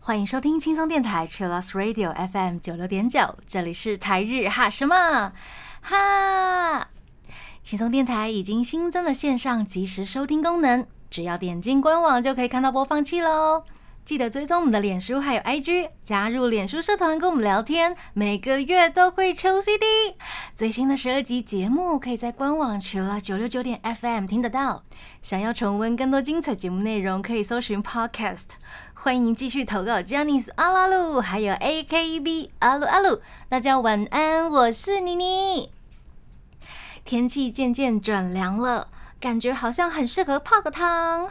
欢迎收听轻松电台 Chillus Radio FM 九六点九，这里是台日哈什么哈。轻松电台已经新增了线上即时收听功能，只要点进官网就可以看到播放器喽。记得追踪我们的脸书还有 IG，加入脸书社团跟我们聊天，每个月都会抽 CD。最新的十二集节目可以在官网除了九六九点 FM 听得到。想要重温更多精彩节目内容，可以搜寻 Podcast。欢迎继续投稿 j a n i c e 阿拉鲁，还有 AKB 阿鲁阿鲁。大家晚安，我是妮妮。天气渐渐转凉了，感觉好像很适合泡个汤。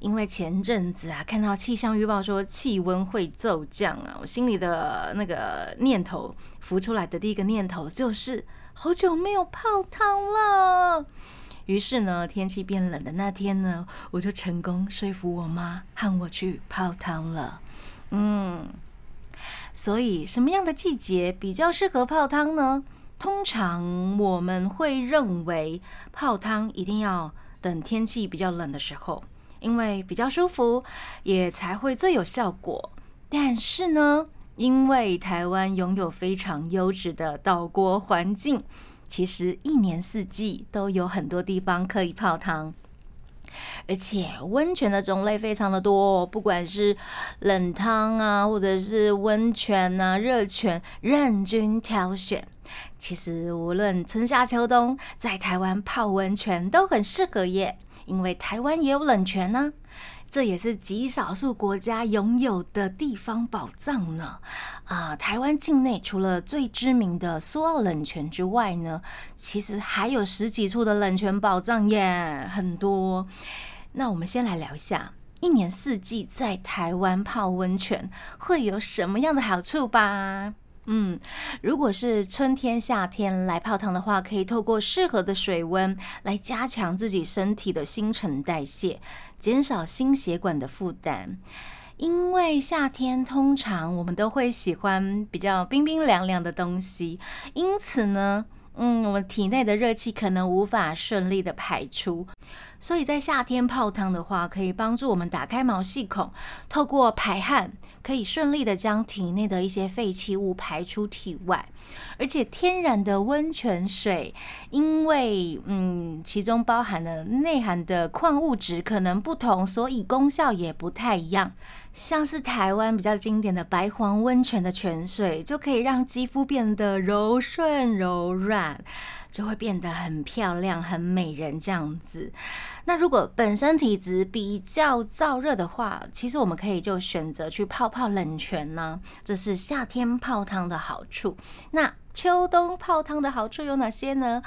因为前阵子啊，看到气象预报说气温会骤降啊，我心里的那个念头浮出来的第一个念头就是好久没有泡汤了。于是呢，天气变冷的那天呢，我就成功说服我妈和我去泡汤了。嗯，所以什么样的季节比较适合泡汤呢？通常我们会认为泡汤一定要等天气比较冷的时候。因为比较舒服，也才会最有效果。但是呢，因为台湾拥有非常优质的岛国环境，其实一年四季都有很多地方可以泡汤，而且温泉的种类非常的多，不管是冷汤啊，或者是温泉啊、热泉，任君挑选。其实无论春夏秋冬，在台湾泡温泉都很适合耶。因为台湾也有冷泉呢，这也是极少数国家拥有的地方宝藏呢。啊，台湾境内除了最知名的苏澳冷泉之外呢，其实还有十几处的冷泉宝藏耶，很多。那我们先来聊一下，一年四季在台湾泡温泉会有什么样的好处吧。嗯，如果是春天、夏天来泡汤的话，可以透过适合的水温来加强自己身体的新陈代谢，减少心血管的负担。因为夏天通常我们都会喜欢比较冰冰凉凉的东西，因此呢。嗯，我们体内的热气可能无法顺利的排出，所以在夏天泡汤的话，可以帮助我们打开毛细孔，透过排汗，可以顺利的将体内的一些废弃物排出体外。而且天然的温泉水，因为嗯，其中包含的内含的矿物质可能不同，所以功效也不太一样。像是台湾比较经典的白黄温泉的泉水，就可以让肌肤变得柔顺柔软，就会变得很漂亮、很美人这样子。那如果本身体质比较燥热的话，其实我们可以就选择去泡泡冷泉呢，这是夏天泡汤的好处。那秋冬泡汤的好处有哪些呢？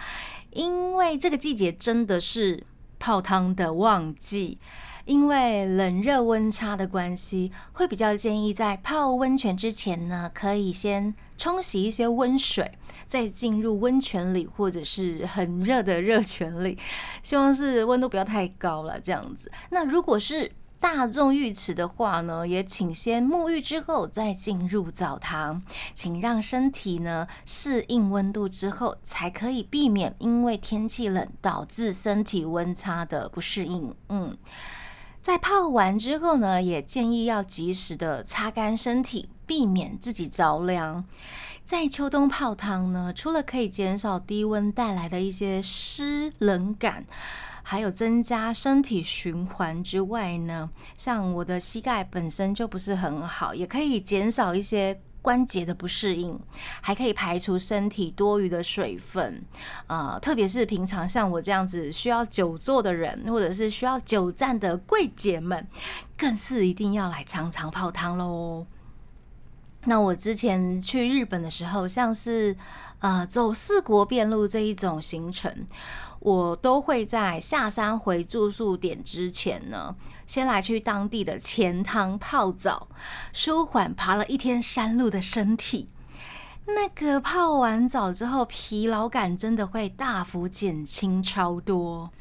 因为这个季节真的是泡汤的旺季。因为冷热温差的关系，会比较建议在泡温泉之前呢，可以先冲洗一些温水，再进入温泉里或者是很热的热泉里，希望是温度不要太高了这样子。那如果是大众浴池的话呢，也请先沐浴之后再进入澡堂，请让身体呢适应温度之后，才可以避免因为天气冷导致身体温差的不适应。嗯。在泡完之后呢，也建议要及时的擦干身体，避免自己着凉。在秋冬泡汤呢，除了可以减少低温带来的一些湿冷感，还有增加身体循环之外呢，像我的膝盖本身就不是很好，也可以减少一些。关节的不适应，还可以排除身体多余的水分，呃，特别是平常像我这样子需要久坐的人，或者是需要久站的贵姐们，更是一定要来常常泡汤喽。那我之前去日本的时候，像是呃走四国遍路这一种行程。我都会在下山回住宿点之前呢，先来去当地的钱汤泡澡，舒缓爬了一天山路的身体。那个泡完澡之后，疲劳感真的会大幅减轻超多。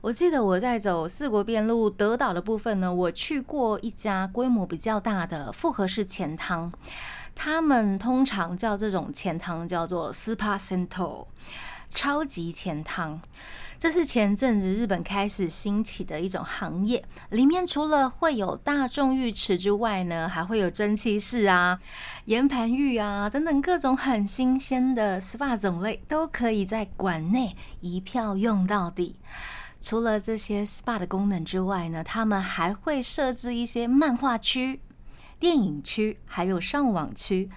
我记得我在走四国遍路德岛的部分呢，我去过一家规模比较大的复合式钱汤。他们通常叫这种钱汤叫做 Spa Center，超级钱汤。这是前阵子日本开始兴起的一种行业，里面除了会有大众浴池之外呢，还会有蒸汽室啊、岩盘浴啊等等各种很新鲜的 SPA 种类，都可以在馆内一票用到底。除了这些 SPA 的功能之外呢，他们还会设置一些漫画区、电影区，还有上网区，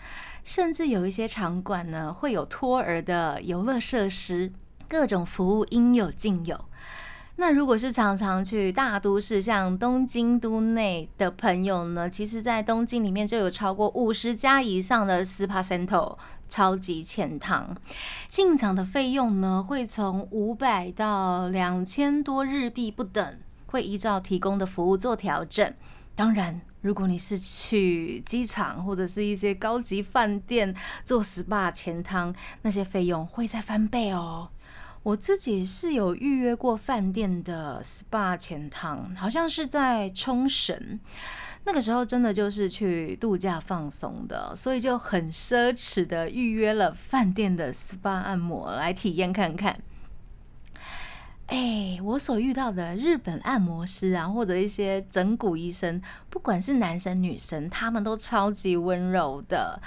甚至有一些场馆呢会有托儿的游乐设施。各种服务应有尽有。那如果是常常去大都市，像东京都内的朋友呢，其实，在东京里面就有超过五十家以上的 SPA Center 超级浅堂，进场的费用呢，会从五百到两千多日币不等，会依照提供的服务做调整。当然，如果你是去机场或者是一些高级饭店做 SPA 前汤，那些费用会再翻倍哦。我自己是有预约过饭店的 SPA 前汤，好像是在冲绳，那个时候真的就是去度假放松的，所以就很奢侈的预约了饭店的 SPA 按摩来体验看看。哎，我所遇到的日本按摩师啊，或者一些整骨医生，不管是男生女生，他们都超级温柔的。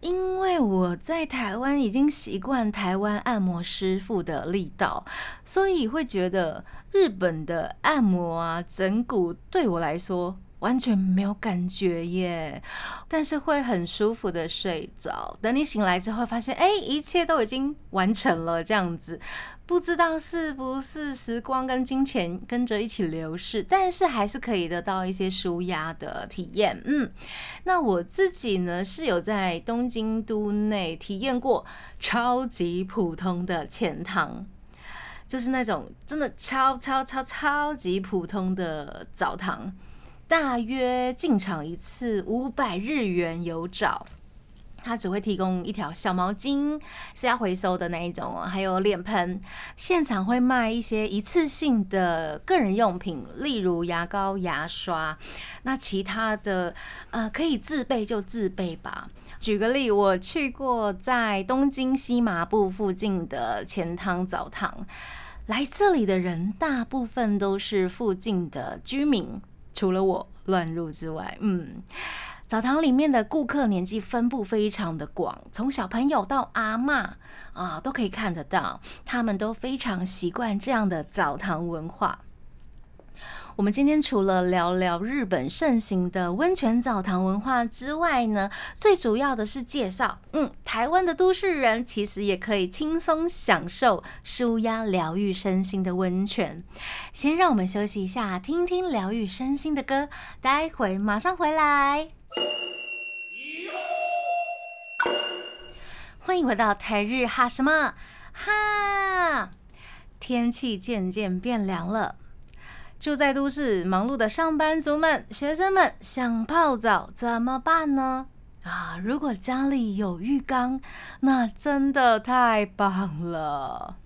因为我在台湾已经习惯台湾按摩师傅的力道，所以会觉得日本的按摩啊、整骨对我来说。完全没有感觉耶，但是会很舒服的睡着。等你醒来之后，发现哎，一切都已经完成了，这样子，不知道是不是时光跟金钱跟着一起流逝，但是还是可以得到一些舒压的体验。嗯，那我自己呢是有在东京都内体验过超级普通的浅堂，就是那种真的超超超超级普通的澡堂。大约进场一次五百日元有找，他只会提供一条小毛巾是要回收的那一种哦，还有脸盆。现场会卖一些一次性的个人用品，例如牙膏、牙刷。那其他的呃可以自备就自备吧。举个例，我去过在东京西麻布附近的钱汤澡堂，来这里的人大部分都是附近的居民。除了我乱入之外，嗯，澡堂里面的顾客年纪分布非常的广，从小朋友到阿嬷啊，都可以看得到，他们都非常习惯这样的澡堂文化。我们今天除了聊聊日本盛行的温泉澡堂文化之外呢，最主要的是介绍，嗯，台湾的都市人其实也可以轻松享受舒压疗愈身心的温泉。先让我们休息一下，听听疗愈身心的歌，待会马上回来。欢迎回到台日哈什么哈，天气渐渐变凉了。住在都市忙碌的上班族们、学生们想泡澡怎么办呢？啊，如果家里有浴缸，那真的太棒了！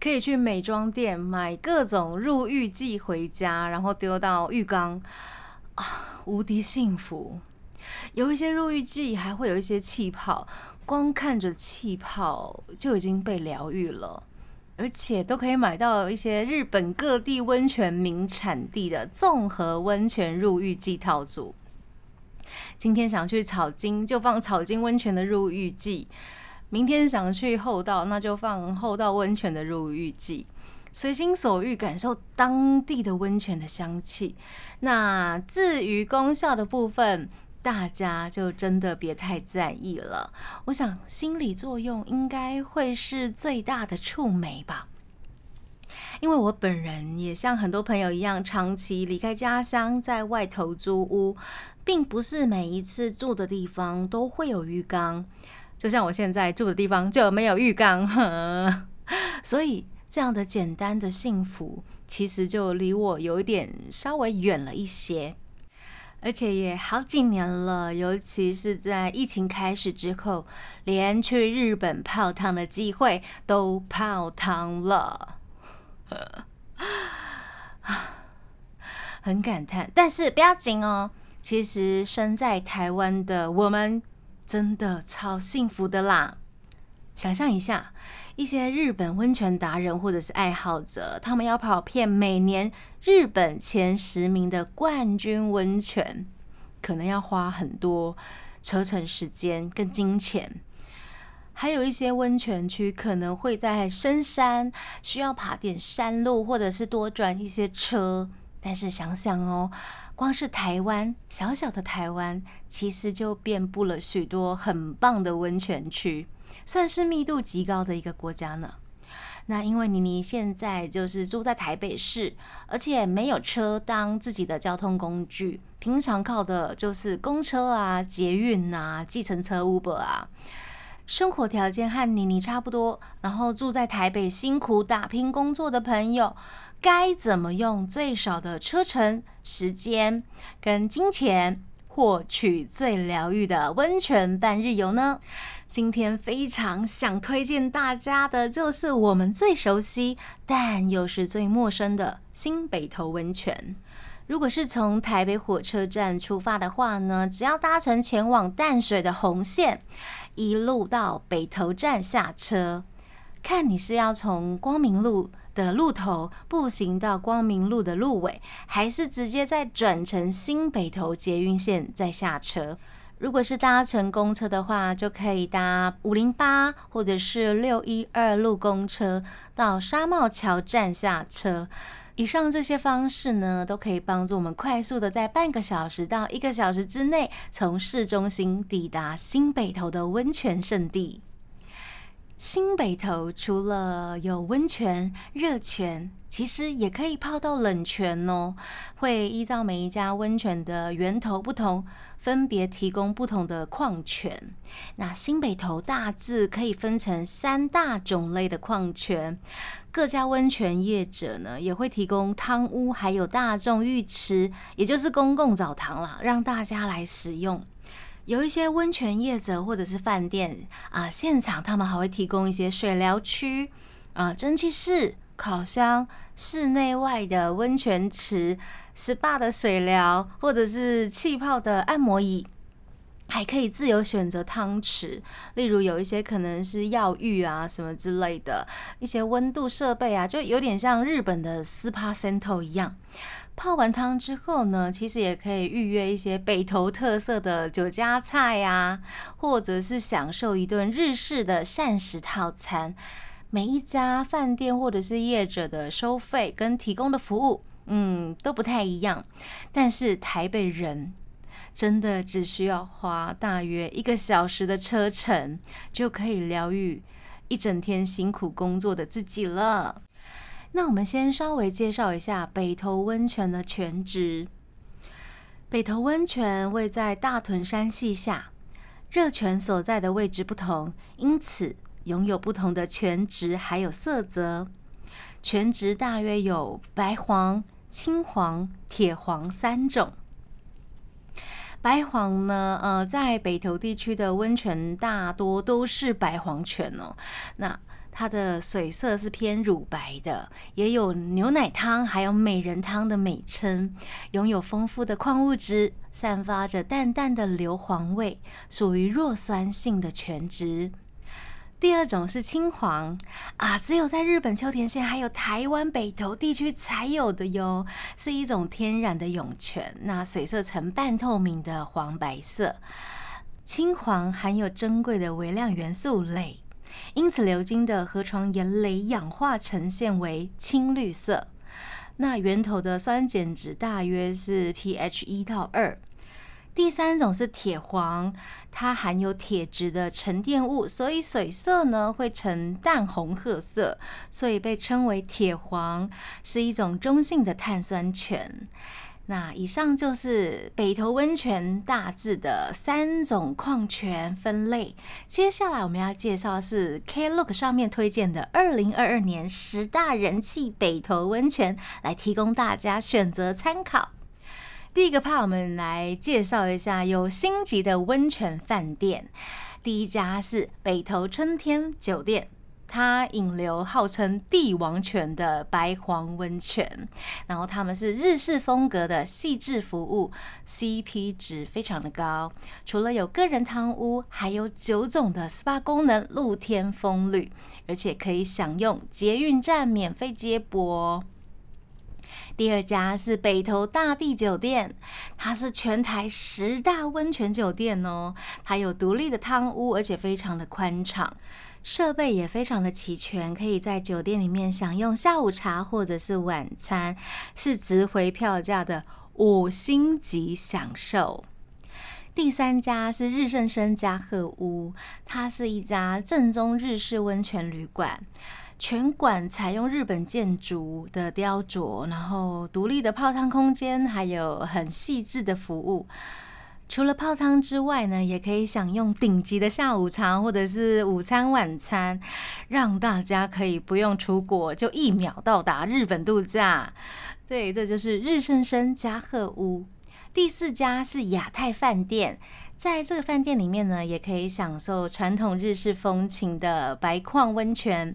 可以去美妆店买各种入浴剂回家，然后丢到浴缸，啊，无敌幸福！有一些入浴剂还会有一些气泡，光看着气泡就已经被疗愈了。而且都可以买到一些日本各地温泉名产地的综合温泉入浴剂套组。今天想去草津，就放草津温泉的入浴剂；明天想去厚道，那就放厚道温泉的入浴剂。随心所欲感受当地的温泉的香气。那至于功效的部分，大家就真的别太在意了。我想心理作用应该会是最大的触媒吧。因为我本人也像很多朋友一样，长期离开家乡，在外头租屋，并不是每一次住的地方都会有浴缸。就像我现在住的地方就没有浴缸，所以这样的简单的幸福，其实就离我有一点稍微远了一些。而且也好几年了，尤其是在疫情开始之后，连去日本泡汤的机会都泡汤了，很感叹。但是不要紧哦，其实身在台湾的我们。真的超幸福的啦！想象一下，一些日本温泉达人或者是爱好者，他们要跑遍每年日本前十名的冠军温泉，可能要花很多车程时间跟金钱。还有一些温泉区可能会在深山，需要爬点山路，或者是多转一些车。但是想想哦，光是台湾小小的台湾，其实就遍布了许多很棒的温泉区，算是密度极高的一个国家呢。那因为妮妮现在就是住在台北市，而且没有车当自己的交通工具，平常靠的就是公车啊、捷运啊、计程车、Uber 啊。生活条件和妮妮差不多，然后住在台北辛苦打拼工作的朋友，该怎么用最少的车程、时间跟金钱获取最疗愈的温泉半日游呢？今天非常想推荐大家的，就是我们最熟悉但又是最陌生的新北投温泉。如果是从台北火车站出发的话呢，只要搭乘前往淡水的红线，一路到北投站下车，看你是要从光明路的路头步行到光明路的路尾，还是直接再转乘新北投捷运线再下车。如果是搭乘公车的话，就可以搭五零八或者是六一二路公车到沙帽桥站下车。以上这些方式呢，都可以帮助我们快速的在半个小时到一个小时之内，从市中心抵达新北投的温泉圣地。新北投除了有温泉、热泉。其实也可以泡到冷泉哦，会依照每一家温泉的源头不同，分别提供不同的矿泉。那新北投大致可以分成三大种类的矿泉，各家温泉业者呢也会提供汤屋，还有大众浴池，也就是公共澡堂啦，让大家来使用。有一些温泉业者或者是饭店啊，现场他们还会提供一些水疗区啊，蒸汽室。烤箱、室内外的温泉池、SPA 的水疗，或者是气泡的按摩椅，还可以自由选择汤池。例如有一些可能是药浴啊什么之类的，一些温度设备啊，就有点像日本的 SPA Center 一样。泡完汤之后呢，其实也可以预约一些北投特色的酒家菜啊，或者是享受一顿日式的膳食套餐。每一家饭店或者是业者的收费跟提供的服务，嗯，都不太一样。但是台北人真的只需要花大约一个小时的车程，就可以疗愈一整天辛苦工作的自己了。那我们先稍微介绍一下北投温泉的全职。北投温泉位在大屯山系下，热泉所在的位置不同，因此。拥有不同的泉质，还有色泽。泉质大约有白黄、青黄、铁黄三种。白黄呢，呃，在北投地区的温泉大多都是白黄泉哦。那它的水色是偏乳白的，也有牛奶汤还有美人汤的美称。拥有丰富的矿物质，散发着淡淡的硫磺味，属于弱酸性的泉质。第二种是青黄啊，只有在日本秋田县还有台湾北投地区才有的哟，是一种天然的涌泉，那水色呈半透明的黄白色。青黄含有珍贵的微量元素镭，因此流经的河床岩雷氧化呈现为青绿色。那源头的酸碱值大约是 pH 一到二。第三种是铁黄，它含有铁质的沉淀物，所以水色呢会呈淡红褐色，所以被称为铁黄，是一种中性的碳酸泉。那以上就是北投温泉大致的三种矿泉分类。接下来我们要介绍是 Klook 上面推荐的二零二二年十大人气北投温泉，来提供大家选择参考。第一个怕我们来介绍一下有星级的温泉饭店。第一家是北投春天酒店，它引流号称帝王泉的白黄温泉，然后他们是日式风格的细致服务，CP 值非常的高。除了有个人汤屋，还有九种的 SPA 功能，露天风吕，而且可以享用捷运站免费接驳。第二家是北投大地酒店，它是全台十大温泉酒店哦。它有独立的汤屋，而且非常的宽敞，设备也非常的齐全，可以在酒店里面享用下午茶或者是晚餐，是值回票价的五星级享受。第三家是日盛生加贺屋，它是一家正宗日式温泉旅馆。全馆采用日本建筑的雕琢，然后独立的泡汤空间，还有很细致的服务。除了泡汤之外呢，也可以享用顶级的下午茶或者是午餐晚餐，让大家可以不用出国就一秒到达日本度假。对，这就是日盛生加贺屋。第四家是亚太饭店。在这个饭店里面呢，也可以享受传统日式风情的白矿温泉，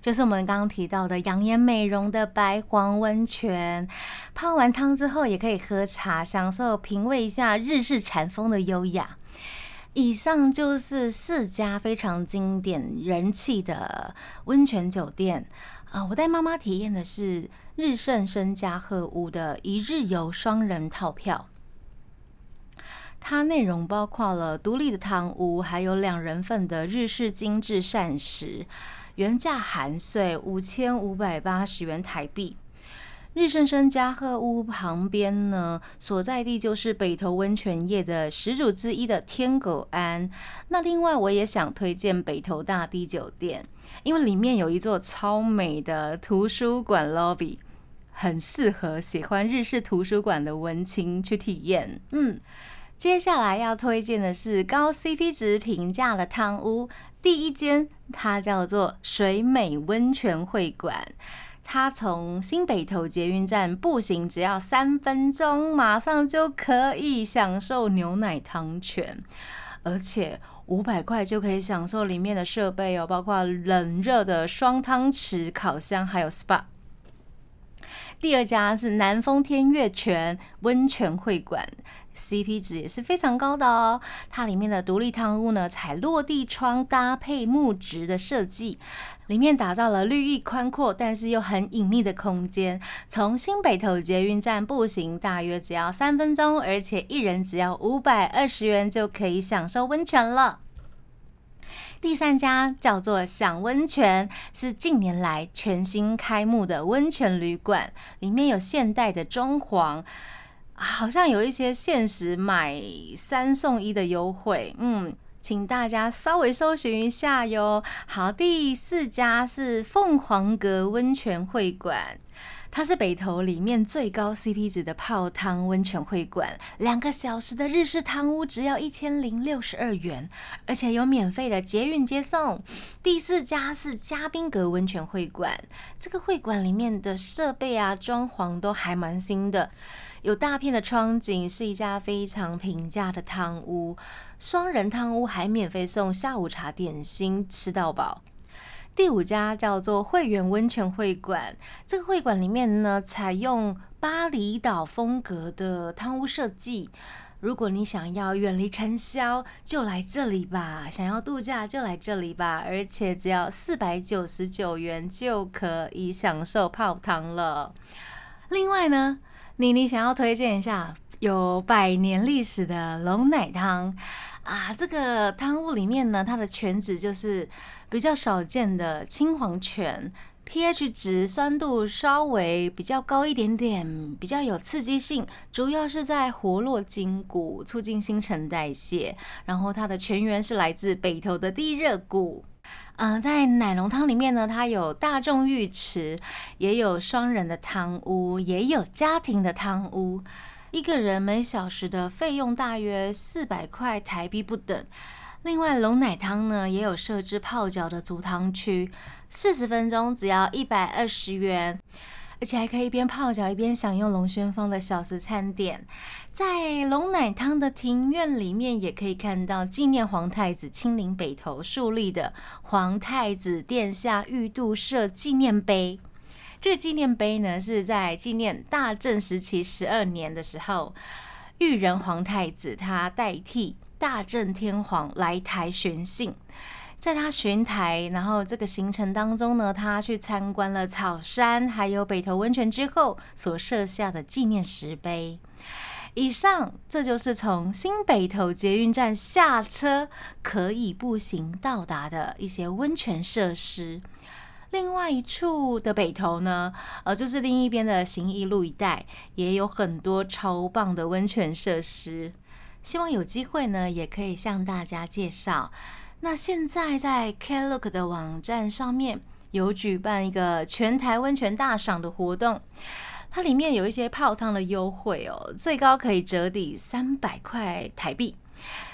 就是我们刚刚提到的养颜美容的白黄温泉。泡完汤之后，也可以喝茶，享受品味一下日式禅风的优雅。以上就是四家非常经典、人气的温泉酒店啊！我带妈妈体验的是日盛生嘉禾屋的一日游双人套票。它内容包括了独立的汤屋，还有两人份的日式精致膳食，原价含税五千五百八十元台币。日盛生嘉禾屋旁边呢，所在地就是北投温泉业的始祖之一的天狗庵。那另外我也想推荐北投大地酒店，因为里面有一座超美的图书馆 lobby，很适合喜欢日式图书馆的文青去体验。嗯。接下来要推荐的是高 CP 值平价的汤屋，第一间它叫做水美温泉会馆，它从新北投捷运站步行只要三分钟，马上就可以享受牛奶汤泉，而且五百块就可以享受里面的设备哦，包括冷热的双汤池、烤箱，还有 SPA。第二家是南风天悦泉温泉会馆。CP 值也是非常高的哦。它里面的独立汤屋呢，采落地窗搭配木质的设计，里面打造了绿意宽阔，但是又很隐秘的空间。从新北投捷运站步行大约只要三分钟，而且一人只要五百二十元就可以享受温泉了。第三家叫做享温泉，是近年来全新开幕的温泉旅馆，里面有现代的装潢。好像有一些限时买三送一的优惠，嗯，请大家稍微搜寻一下哟。好，第四家是凤凰阁温泉会馆，它是北投里面最高 CP 值的泡汤温泉会馆，两个小时的日式汤屋只要一千零六十二元，而且有免费的捷运接送。第四家是嘉宾阁温泉会馆，这个会馆里面的设备啊、装潢都还蛮新的。有大片的窗景，是一家非常平价的汤屋，双人汤屋还免费送下午茶点心，吃到饱。第五家叫做会员温泉会馆，这个会馆里面呢，采用巴厘岛风格的汤屋设计。如果你想要远离尘嚣，就来这里吧；想要度假，就来这里吧。而且只要四百九十九元就可以享受泡汤了。另外呢？妮妮想要推荐一下有百年历史的龙奶汤啊，这个汤屋里面呢，它的全职就是比较少见的青黄泉，pH 值酸度稍微比较高一点点，比较有刺激性，主要是在活络筋骨，促进新陈代谢。然后它的泉源是来自北投的地热谷。嗯，在奶龙汤里面呢，它有大众浴池，也有双人的汤屋，也有家庭的汤屋。一个人每小时的费用大约四百块台币不等。另外，龙奶汤呢也有设置泡脚的足汤区，四十分钟只要一百二十元。而且还可以一边泡脚一边享用龙轩坊的小食餐点。在龙奶汤的庭院里面，也可以看到纪念皇太子亲临北投树立的皇太子殿下御度社纪念碑。这个纪念碑呢，是在纪念大正时期十二年的时候，裕仁皇太子他代替大正天皇来台巡幸。在他巡台，然后这个行程当中呢，他去参观了草山，还有北投温泉之后所设下的纪念石碑。以上，这就是从新北投捷运站下车可以步行到达的一些温泉设施。另外一处的北投呢，呃，就是另一边的行义路一带，也有很多超棒的温泉设施。希望有机会呢，也可以向大家介绍。那现在在 Klook 的网站上面有举办一个全台温泉大赏的活动，它里面有一些泡汤的优惠哦，最高可以折抵三百块台币。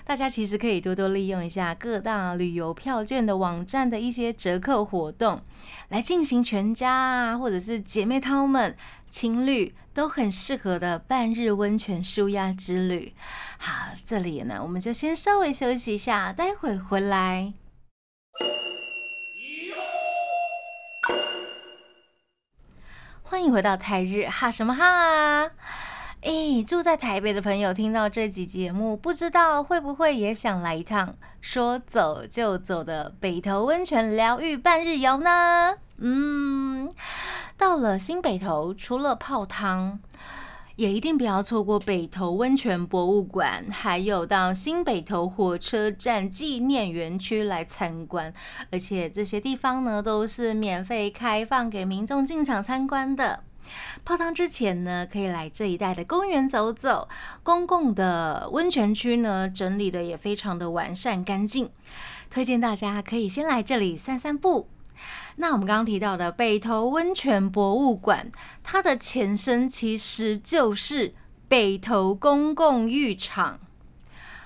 大家其实可以多多利用一下各大旅游票券的网站的一些折扣活动，来进行全家啊，或者是姐妹淘们、情侣都很适合的半日温泉舒压之旅。好，这里呢，我们就先稍微休息一下，待会回来。欢迎回到泰日哈什么哈。啊哎，住在台北的朋友听到这集节目，不知道会不会也想来一趟说走就走的北投温泉疗愈半日游呢？嗯，到了新北投，除了泡汤，也一定不要错过北投温泉博物馆，还有到新北投火车站纪念园区来参观，而且这些地方呢都是免费开放给民众进场参观的。泡汤之前呢，可以来这一带的公园走走。公共的温泉区呢，整理的也非常的完善干净，推荐大家可以先来这里散散步。那我们刚刚提到的北投温泉博物馆，它的前身其实就是北投公共浴场。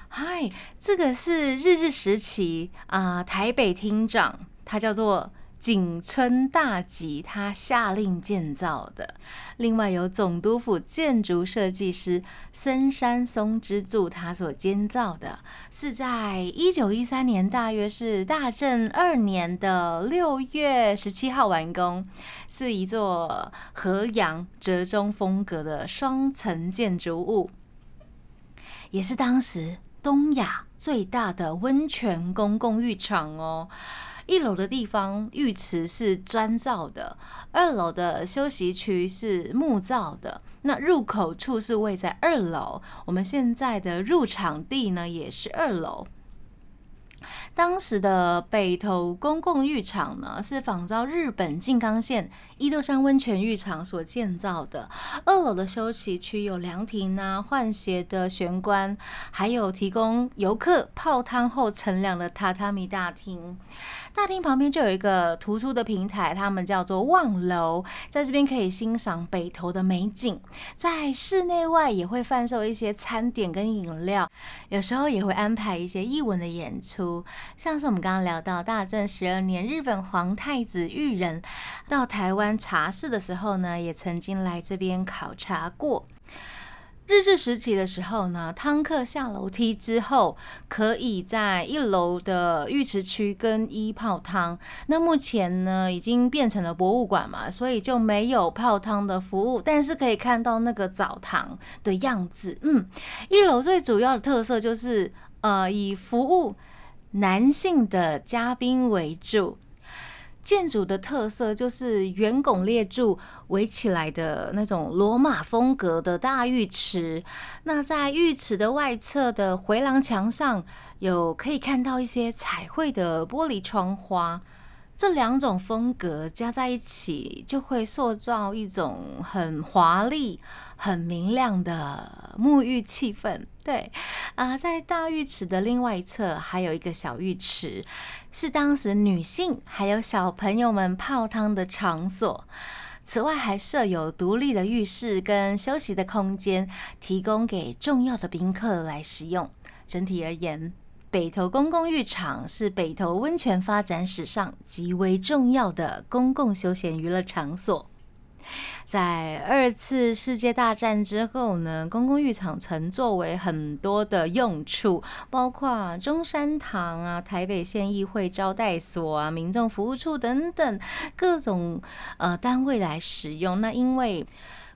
嗨，这个是日治时期啊，台北厅长，他叫做。景村大吉他下令建造的，另外由总督府建筑设计师森山松之助他所建造的，是在一九一三年，大约是大正二年的六月十七号完工，是一座河阳折中风格的双层建筑物，也是当时东亚最大的温泉公共浴场哦。一楼的地方浴池是砖造的，二楼的休息区是木造的。那入口处是位在二楼，我们现在的入场地呢也是二楼。当时的北投公共浴场呢，是仿照日本静冈县伊豆山温泉浴场所建造的。二楼的休息区有凉亭啊、换鞋的玄关，还有提供游客泡汤后乘凉的榻榻米大厅。大厅旁边就有一个突出的平台，他们叫做望楼，在这边可以欣赏北投的美景。在室内外也会贩售一些餐点跟饮料，有时候也会安排一些艺文的演出，像是我们刚刚聊到大正十二年，日本皇太子裕仁到台湾茶室的时候呢，也曾经来这边考察过。日治时期的时候呢，汤客下楼梯之后，可以在一楼的浴池区更衣泡汤。那目前呢，已经变成了博物馆嘛，所以就没有泡汤的服务，但是可以看到那个澡堂的样子。嗯，一楼最主要的特色就是，呃，以服务男性的嘉宾为主。建筑的特色就是圆拱列柱围起来的那种罗马风格的大浴池。那在浴池的外侧的回廊墙上有可以看到一些彩绘的玻璃窗花。这两种风格加在一起，就会塑造一种很华丽、很明亮的沐浴气氛。对，啊，在大浴池的另外一侧还有一个小浴池，是当时女性还有小朋友们泡汤的场所。此外，还设有独立的浴室跟休息的空间，提供给重要的宾客来使用。整体而言。北投公共浴场是北投温泉发展史上极为重要的公共休闲娱乐场所。在二次世界大战之后呢，公共浴场曾作为很多的用处，包括中山堂啊、台北县议会招待所啊、民众服务处等等各种呃单位来使用。那因为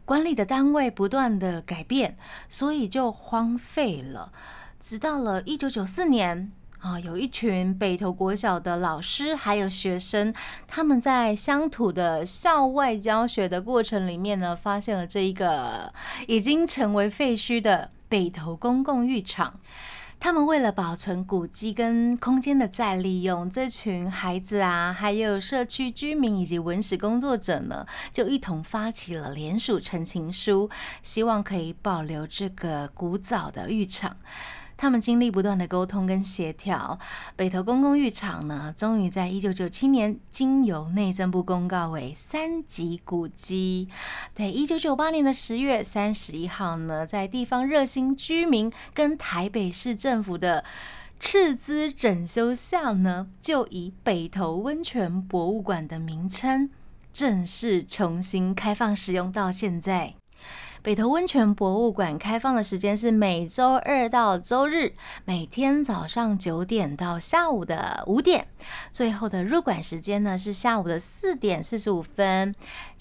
管理的单位不断的改变，所以就荒废了。直到了一九九四年。啊，有一群北投国小的老师还有学生，他们在乡土的校外教学的过程里面呢，发现了这一个已经成为废墟的北投公共浴场。他们为了保存古迹跟空间的再利用，这群孩子啊，还有社区居民以及文史工作者呢，就一同发起了联署陈情书，希望可以保留这个古早的浴场。他们经历不断的沟通跟协调，北投公共浴场呢，终于在一九九七年经由内政部公告为三级古迹。在一九九八年的十月三十一号呢，在地方热心居民跟台北市政府的斥资整修下呢，就以北投温泉博物馆的名称正式重新开放使用到现在。北投温泉博物馆开放的时间是每周二到周日，每天早上九点到下午的五点。最后的入馆时间呢是下午的四点四十五分。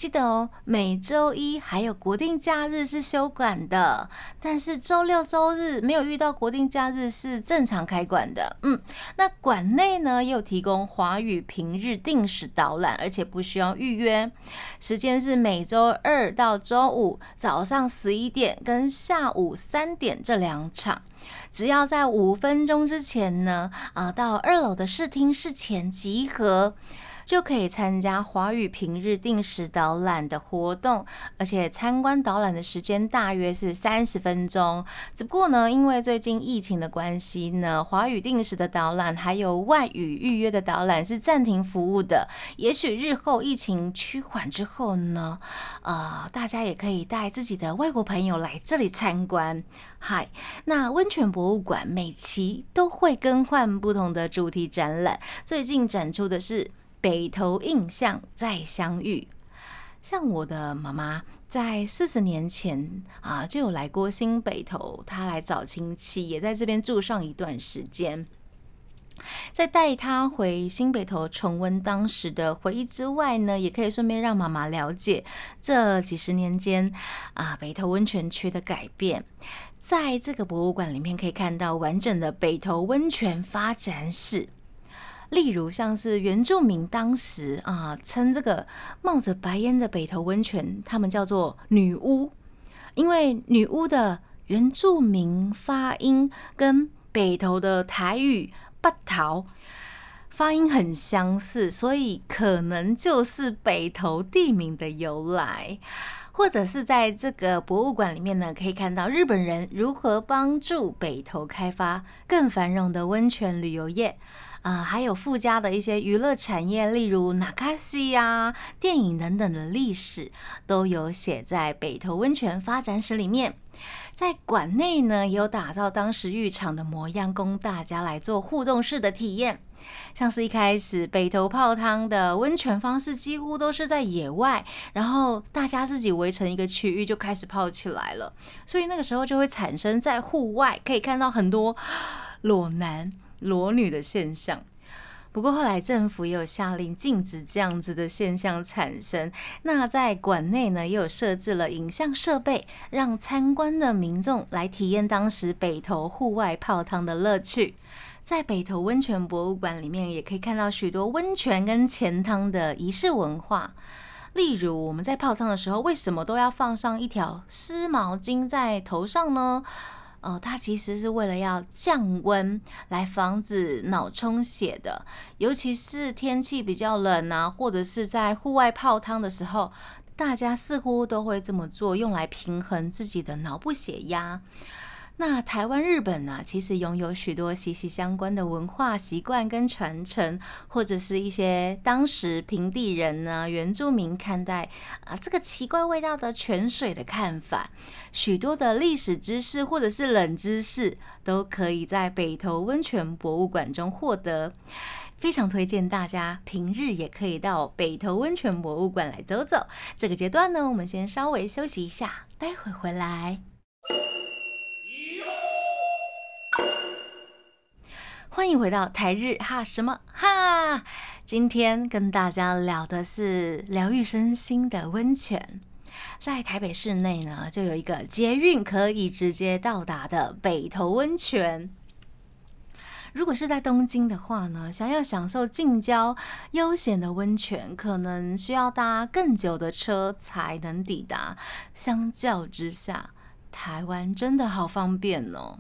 记得哦，每周一还有国定假日是休馆的，但是周六周日没有遇到国定假日是正常开馆的。嗯，那馆内呢也有提供华语平日定时导览，而且不需要预约。时间是每周二到周五早。上十一点跟下午三点这两场，只要在五分钟之前呢，啊，到二楼的视听室前集合。就可以参加华语平日定时导览的活动，而且参观导览的时间大约是三十分钟。只不过呢，因为最近疫情的关系呢，华语定时的导览还有外语预约的导览是暂停服务的。也许日后疫情趋缓之后呢，呃，大家也可以带自己的外国朋友来这里参观。嗨，那温泉博物馆每期都会更换不同的主题展览，最近展出的是。北投印象再相遇，像我的妈妈在四十年前啊就有来过新北投，她来找亲戚，也在这边住上一段时间。在带她回新北投重温当时的回忆之外呢，也可以顺便让妈妈了解这几十年间啊北投温泉区的改变。在这个博物馆里面，可以看到完整的北投温泉发展史。例如，像是原住民当时啊，称这个冒着白烟的北投温泉，他们叫做女巫，因为女巫的原住民发音跟北投的台语“八桃”发音很相似，所以可能就是北投地名的由来。或者是在这个博物馆里面呢，可以看到日本人如何帮助北投开发更繁荣的温泉旅游业。啊，还有附加的一些娱乐产业，例如纳卡西呀、电影等等的历史，都有写在北投温泉发展史里面。在馆内呢，也有打造当时浴场的模样，供大家来做互动式的体验。像是一开始北投泡汤的温泉方式，几乎都是在野外，然后大家自己围成一个区域就开始泡起来了。所以那个时候就会产生在户外可以看到很多 裸男。裸女的现象，不过后来政府也有下令禁止这样子的现象产生。那在馆内呢，也有设置了影像设备，让参观的民众来体验当时北投户外泡汤的乐趣。在北投温泉博物馆里面，也可以看到许多温泉跟钱汤的仪式文化。例如，我们在泡汤的时候，为什么都要放上一条湿毛巾在头上呢？哦，它其实是为了要降温，来防止脑充血的。尤其是天气比较冷啊，或者是在户外泡汤的时候，大家似乎都会这么做，用来平衡自己的脑部血压。那台湾、日本呢，其实拥有许多息息相关的文化习惯跟传承，或者是一些当时平地人呢、原住民看待啊这个奇怪味道的泉水的看法，许多的历史知识或者是冷知识，都可以在北投温泉博物馆中获得。非常推荐大家平日也可以到北投温泉博物馆来走走。这个阶段呢，我们先稍微休息一下，待会回来。欢迎回到台日哈什么哈，今天跟大家聊的是疗愈身心的温泉。在台北市内呢，就有一个捷运可以直接到达的北投温泉。如果是在东京的话呢，想要享受近郊悠闲的温泉，可能需要搭更久的车才能抵达。相较之下，台湾真的好方便哦。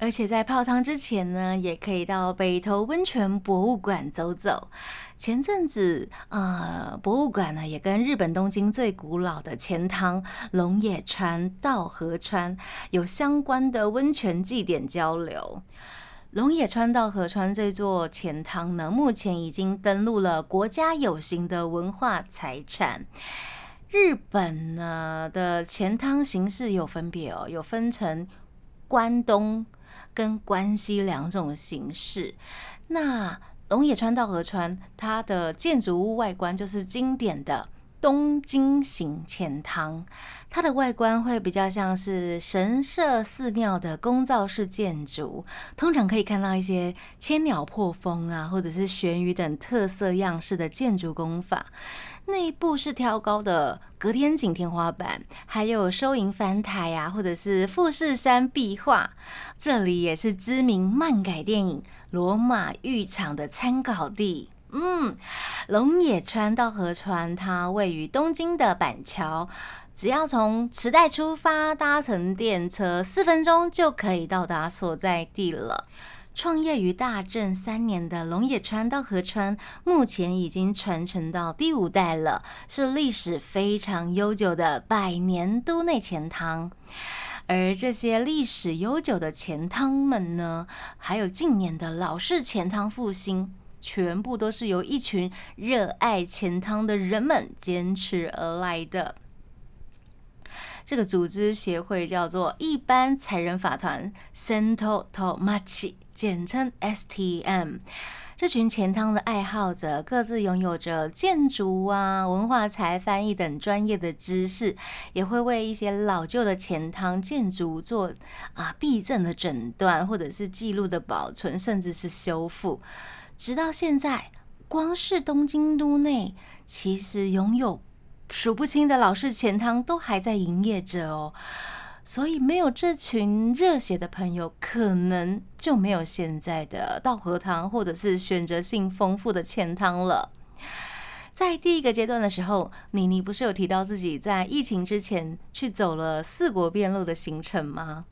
而且在泡汤之前呢，也可以到北投温泉博物馆走走。前阵子，呃，博物馆呢也跟日本东京最古老的钱汤龙野川稻荷川有相关的温泉祭典交流。龙野川稻荷川这座钱汤呢，目前已经登录了国家有形的文化财产。日本呢的钱汤形式有分别哦，有分成关东。跟关西两种形式，那龙野川到河川，它的建筑物外观就是经典的东京型浅堂，它的外观会比较像是神社寺庙的宫造式建筑，通常可以看到一些千鸟破风啊，或者是悬鱼等特色样式的建筑工法。内部是挑高的隔天井天花板，还有收银翻台啊，或者是富士山壁画。这里也是知名漫改电影《罗马浴场》的参考地。嗯，龙野川到河川，它位于东京的板桥，只要从池袋出发，搭乘电车四分钟就可以到达所在地了。创业于大正三年的龙野川稻荷川，目前已经传承到第五代了，是历史非常悠久的百年都内钱汤。而这些历史悠久的钱汤们呢，还有近年的老式钱汤复兴，全部都是由一群热爱钱汤的人们坚持而来的。这个组织协会叫做一般才人法团 （Sento Tomachi）。简称 STM，这群钱汤的爱好者各自拥有着建筑啊、文化财、翻译等专业的知识，也会为一些老旧的钱汤建筑做啊避震的诊断，或者是记录的保存，甚至是修复。直到现在，光是东京都内，其实拥有数不清的老式钱汤都还在营业着哦。所以没有这群热血的朋友，可能就没有现在的稻荷汤，或者是选择性丰富的钱汤了。在第一个阶段的时候，妮妮不是有提到自己在疫情之前去走了四国遍路的行程吗？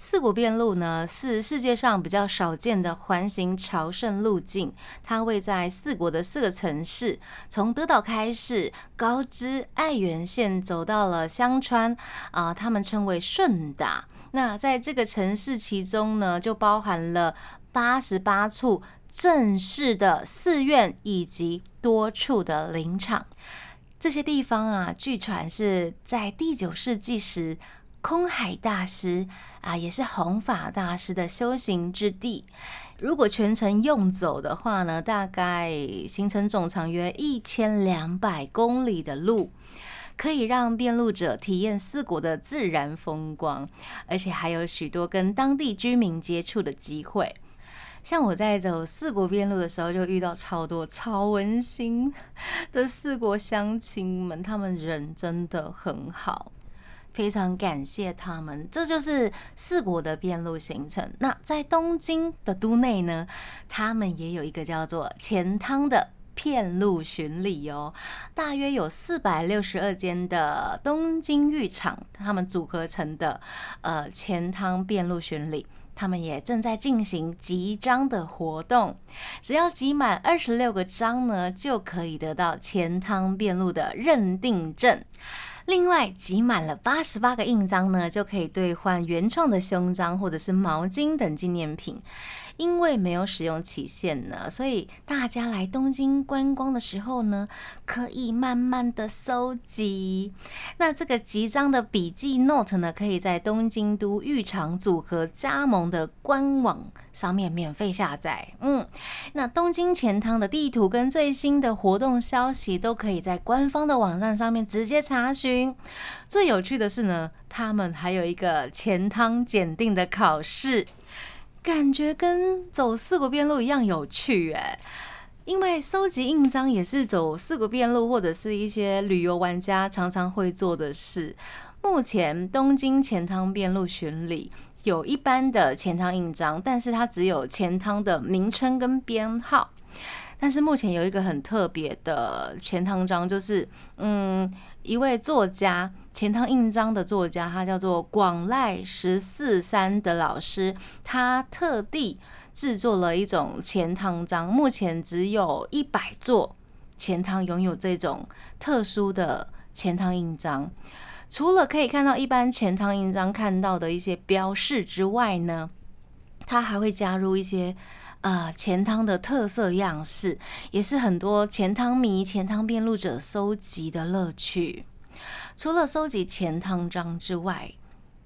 四国遍路呢，是世界上比较少见的环形朝圣路径。它位在四国的四个城市，从德岛开始，高知、爱媛县走到了香川，啊，他们称为顺达。那在这个城市其中呢，就包含了八十八处正式的寺院以及多处的林场。这些地方啊，据传是在第九世纪时。空海大师啊，也是弘法大师的修行之地。如果全程用走的话呢，大概行程总长约一千两百公里的路，可以让遍路者体验四国的自然风光，而且还有许多跟当地居民接触的机会。像我在走四国边路的时候，就遇到超多超温馨的四国乡亲们，他们人真的很好。非常感谢他们，这就是四国的边路行程。那在东京的都内呢，他们也有一个叫做钱汤的片路巡礼哦。大约有四百六十二间的东京浴场，他们组合成的呃钱汤遍路巡礼，他们也正在进行集章的活动。只要集满二十六个章呢，就可以得到钱汤遍路的认定证。另外，集满了八十八个印章呢，就可以兑换原创的胸章或者是毛巾等纪念品。因为没有使用期限呢，所以大家来东京观光的时候呢，可以慢慢的搜集。那这个集章的笔记 note 呢，可以在东京都浴场组合加盟的官网上面免费下载。嗯，那东京钱汤的地图跟最新的活动消息都可以在官方的网站上面直接查询。最有趣的是呢，他们还有一个钱汤检定的考试。感觉跟走四国遍路一样有趣哎，因为收集印章也是走四国遍路或者是一些旅游玩家常常会做的事。目前东京钱汤遍路巡礼有一般的钱汤印章，但是它只有钱汤的名称跟编号。但是目前有一个很特别的钱汤章，就是嗯。一位作家，钱汤印章的作家，他叫做广濑十四三的老师，他特地制作了一种钱汤章。目前只有一百座钱汤拥有这种特殊的钱汤印章。除了可以看到一般钱汤印章看到的一些标示之外呢，他还会加入一些呃钱汤的特色样式，也是很多钱汤迷、钱汤辩路者收集的乐趣。除了收集钱汤章之外，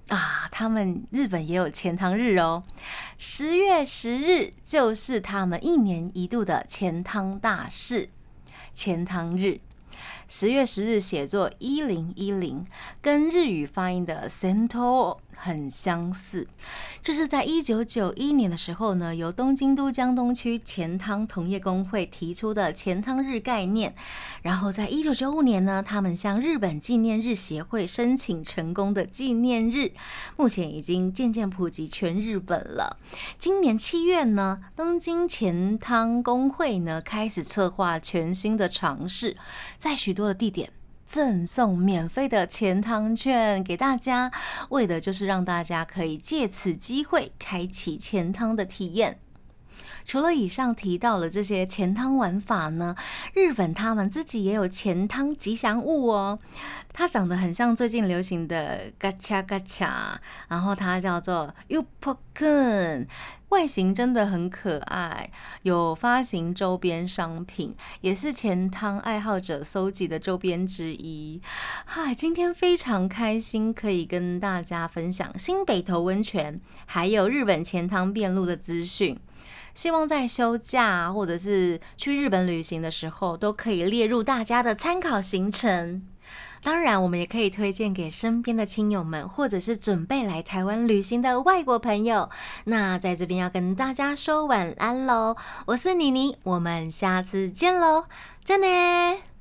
啊，他们日本也有钱汤日哦。十月十日就是他们一年一度的钱汤大事，钱汤日。十月十日写作一零一零，跟日语发音的 Sento。很相似，这是在一九九一年的时候呢，由东京都江东区钱汤同业工会提出的钱汤日概念。然后在一九九五年呢，他们向日本纪念日协会申请成功的纪念日，目前已经渐渐普及全日本了。今年七月呢，东京钱汤工会呢开始策划全新的尝试，在许多的地点。赠送免费的钱汤券给大家，为的就是让大家可以借此机会开启钱汤的体验。除了以上提到了这些钱汤玩法呢，日本他们自己也有钱汤吉祥物哦。它长得很像最近流行的嘎恰嘎恰，然后它叫做 Upokun。外形真的很可爱，有发行周边商品，也是钱汤爱好者搜集的周边之一。嗨，今天非常开心，可以跟大家分享新北投温泉，还有日本钱汤遍路的资讯。希望在休假或者是去日本旅行的时候，都可以列入大家的参考行程。当然，我们也可以推荐给身边的亲友们，或者是准备来台湾旅行的外国朋友。那在这边要跟大家说晚安喽，我是妮妮，我们下次见喽，真的。